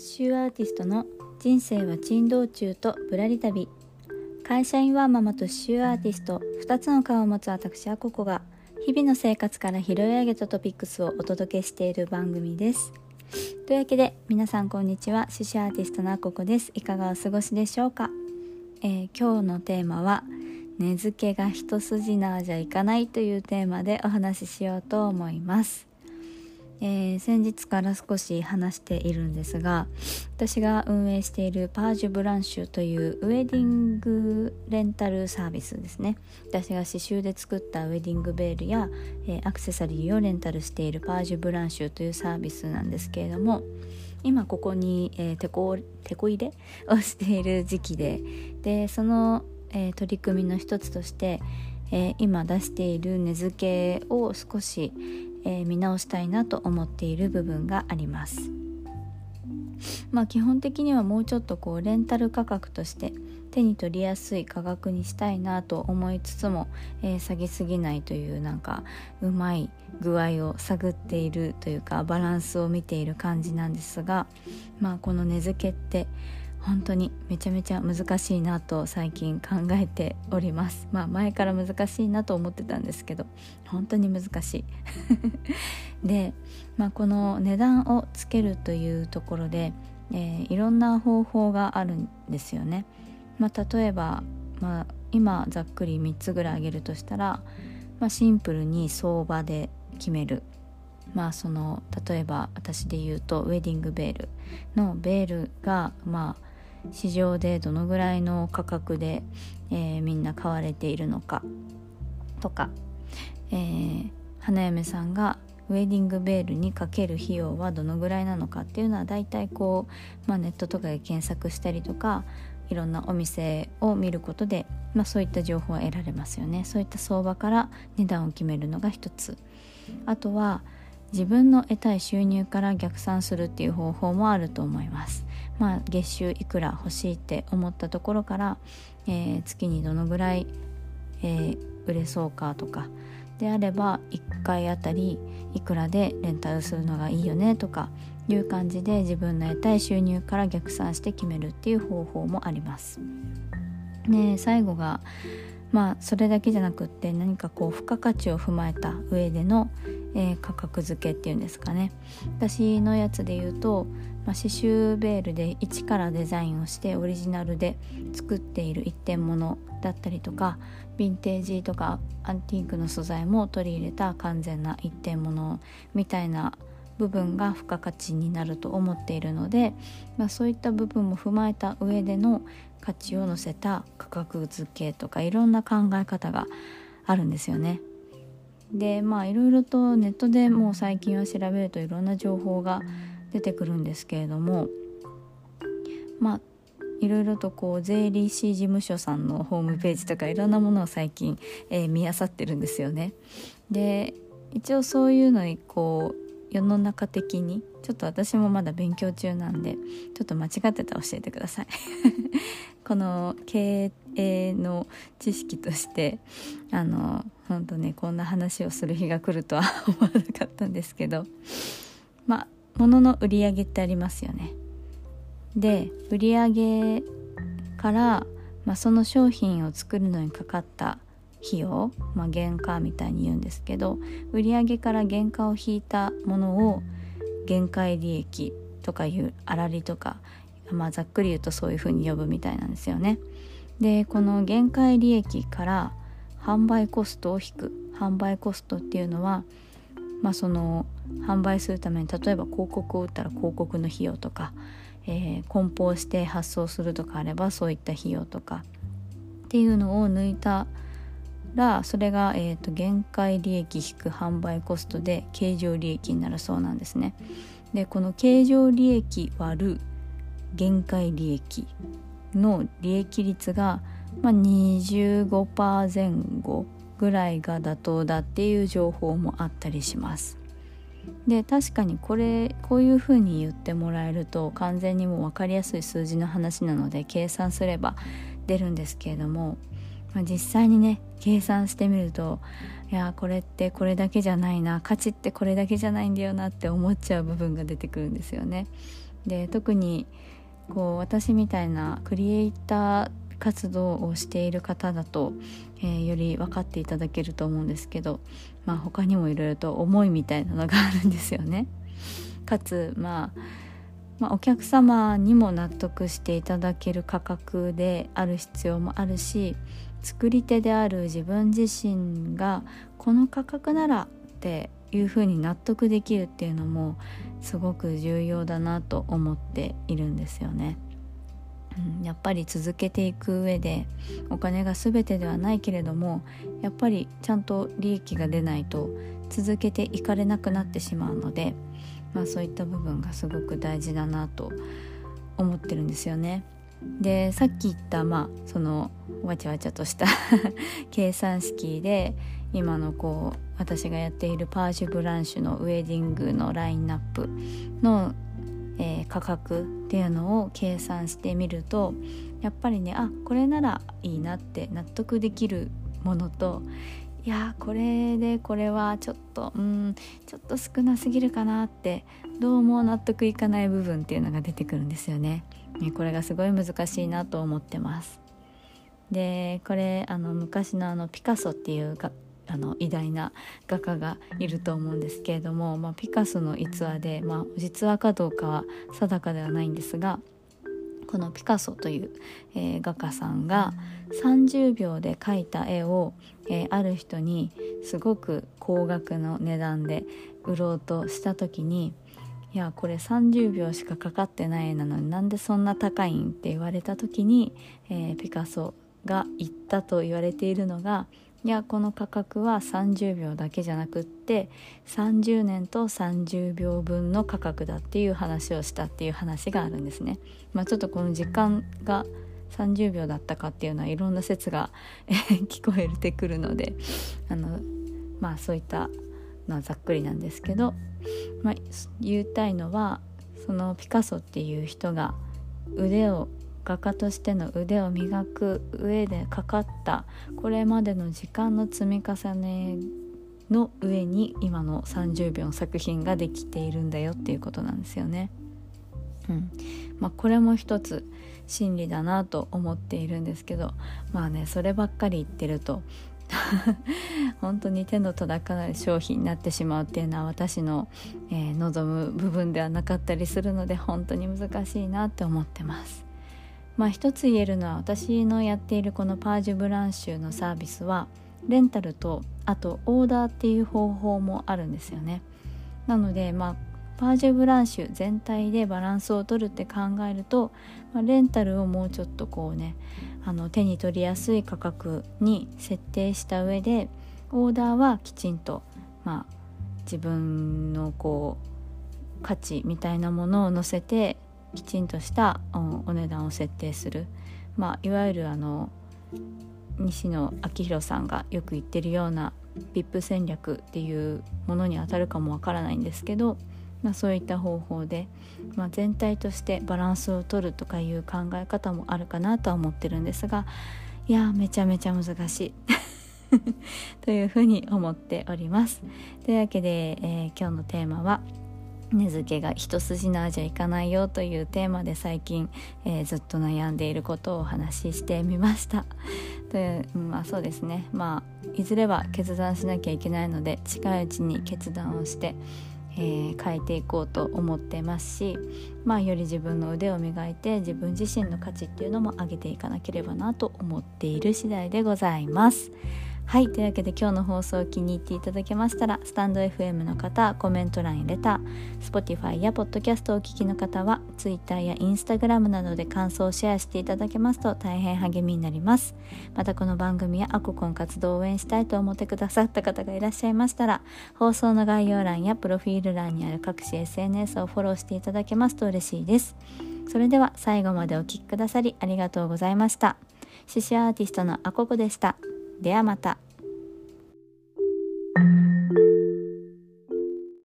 シューアーティストの人生は珍道中とぶらり旅。会社員ワーママと刺繍アーティスト。2つの顔を持つ私はここが。日々の生活から拾い上げたトピックスをお届けしている番組です。というわけで皆さんこんにちは。刺繍アーティストのあここです。いかがお過ごしでしょうか、えー、今日のテーマは根付けが一筋縄じゃいかないというテーマでお話ししようと思います。えー、先日から少し話しているんですが私が運営しているパージュブランシュというウェディングレンタルサービスですね。私が刺繍で作ったウェディングベールや、えー、アクセサリーをレンタルしているパージュブランシュというサービスなんですけれども今ここに、えー、手こ手こ入れをしている時期ででその、えー、取り組みの一つとして、えー、今出している根付けを少し、えー、見直したいなと思っている部分があります。まあ基本的にはもうちょっとこうレンタル価格として手に取りやすい価格にしたいなと思いつつも、えー、下げすぎないというなんかうまい具合を探っているというかバランスを見ている感じなんですがまあこの根付けって本当にめちゃめちゃ難しいなと最近考えております。まあ前から難しいなと思ってたんですけど本当に難しい。で、まあ、この値段をつけるというところで、えー、いろんな方法があるんですよね、まあ、例えば、まあ、今ざっくり3つぐらい挙げるとしたら、まあ、シンプルに相場で決める。まあその例えば私で言うとウェディングベールのベールがまあ市場でどのぐらいの価格で、えー、みんな買われているのかとか、えー、花嫁さんがウェディングベールにかける費用はどのぐらいなのかっていうのは大体こう、まあ、ネットとかで検索したりとかいろんなお店を見ることで、まあ、そういった情報は得られますよね。そういった相場から値段を決めるのが一つ。あとは自分の得たい収入から逆算するっていう方法もあると思います。まあ、月収いくら欲しいって思ったところから、えー、月にどのぐらい、えー、売れそうかとかであれば1回あたりいくらでレンタルするのがいいよねとかいう感じで自分の得たい収入から逆算して決めるっていう方法もあります。で最後がまあそれだけじゃなくって何かこう付加価値を踏まえた上での、えー、価格付けっていうんですかね私のやつで言うとまあ、刺繍ベールで一からデザインをしてオリジナルで作っている一点物だったりとかヴィンテージとかアンティークの素材も取り入れた完全な一点物みたいな部分が付加価値になると思っているので、まあ、そういった部分も踏まえた上での価値を乗せた価格付けとかいろんな考え方があるんですよね。でまあいろいろとネットでもう最近は調べるといろんな情報が出てくるんですけれどもまあいろいろとこう税理士事務所さんのホームページとかいろんなものを最近、えー、見漁ってるんですよね。で一応そういうのにこう世の中的にちょっと私もまだ勉強中なんでちょっと間違ってたら教えてください この経営の知識としてあの本当ねこんな話をする日が来るとは思わなかったんですけどまあ物の売り上げってありますよね。で売り上げから、まあ、その商品を作るのにかかった費用、まあ、原価みたいに言うんですけど売り上げから原価を引いたものを限界利益とかいう粗利とか、まあ、ざっくり言うとそういうふうに呼ぶみたいなんですよね。でこの限界利益から販売コストを引く販売コストっていうのはまあ、その販売するために例えば広告を打ったら広告の費用とか、えー、梱包して発送するとかあればそういった費用とかっていうのを抜いたらそれが、えーと、限界利益引く販売コストで経常利益になるそうなんですね。でこの経常利益割る限界利益の利益率が、まあ、25%前後ぐらいが妥当だっていう情報もあったりします。で確かにこれこういうふうに言ってもらえると完全にもう分かりやすい数字の話なので計算すれば出るんですけれども、まあ、実際にね計算してみるといやこれってこれだけじゃないな価値ってこれだけじゃないんだよなって思っちゃう部分が出てくるんですよね。で特にこう私みたいなクリエイター活動をしている方だと、えー、より分かっていただけると思うんですけど、まあ、他にもいろいろと思いみたいなのがあるんですよね。かつ、まあ、まあ、お客様にも納得していただける価格である必要もあるし作り手である自分自身がこの価格ならっていうふうに納得できるっていうのもすごく重要だなと思っているんですよね。やっぱり続けていく上でお金が全てではないけれどもやっぱりちゃんと利益が出ないと続けていかれなくなってしまうので、まあ、そういった部分がすごく大事だなと思ってるんですよね。でさっき言ったまあそのわちゃわちゃとした 計算式で今のこう私がやっているパージュ・ブランシュのウェディングのラインナップの、えー、価格っていうのを計算してみるとやっぱりねあこれならいいなって納得できるものといやこれでこれはちょっとうんちょっと少なすぎるかなってどうも納得いかない部分っていうのが出てくるんですよね。ねこれがすごい難しいなと思ってます。でこれあの昔のあのピカソっていうあの偉大な画家がいると思うんですけれども、まあ、ピカソの逸話で、まあ、実話かどうかは定かではないんですがこのピカソという、えー、画家さんが30秒で描いた絵を、えー、ある人にすごく高額の値段で売ろうとした時にいやこれ30秒しかかかってない絵なのになんでそんな高いんって言われた時に、えー、ピカソが言ったと言われているのがいやこの価格は30秒だけじゃなくって30年と30秒分の価格だっていう話をしたっていう話があるんですね。まあ、ちょっとこの時間が30秒だったかっていうのはいろんな説が 聞こえてくるのであのまあそういったのはざっくりなんですけど、まあ、言いたいのはそのピカソっていう人が腕を画家としての腕を磨く上でかかったこれまでの時間の積み重ねの上に今の30秒の作品ができているんだよっていうことなんですよね。うんまあ、これも一つ真理だなと思っているんですけどまあねそればっかり言ってると 本当に手の届かない商品になってしまうっていうのは私の、えー、望む部分ではなかったりするので本当に難しいなって思ってます。まあ一つ言えるのは私のやっているこのパージュブランシュのサービスはレンタルとあとオーダーっていう方法もあるんですよね。なのでまあパージュブランシュ全体でバランスを取るって考えると、まあ、レンタルをもうちょっとこうねあの手に取りやすい価格に設定した上でオーダーはきちんとまあ自分のこう価値みたいなものを載せてきちんとしたお値段を設定する、まあ、いわゆるあの西野昭弘さんがよく言ってるような VIP 戦略っていうものにあたるかもわからないんですけど、まあ、そういった方法で、まあ、全体としてバランスを取るとかいう考え方もあるかなとは思ってるんですがいやめちゃめちゃ難しい というふうに思っております。というわけで、えー、今日のテーマは「根付けが一筋縄じゃいかないよというテーマで最近、えー、ずっと悩んでいることをお話ししてみましたで、まあそうですねまあいずれは決断しなきゃいけないので近いうちに決断をして、えー、変えていこうと思ってますしまあより自分の腕を磨いて自分自身の価値っていうのも上げていかなければなと思っている次第でございます。はいというわけで今日の放送を気に入っていただけましたらスタンド FM の方コメント欄やレター Spotify や Podcast をお聞きの方は Twitter や Instagram などで感想をシェアしていただけますと大変励みになります。またこの番組やアココン活動を応援したいと思ってくださった方がいらっしゃいましたら放送の概要欄やプロフィール欄にある各種 SNS をフォローしていただけますと嬉しいです。それでは最後までお聴きくださりありがとうございました。獅子アーティストのアココでした。ではまた。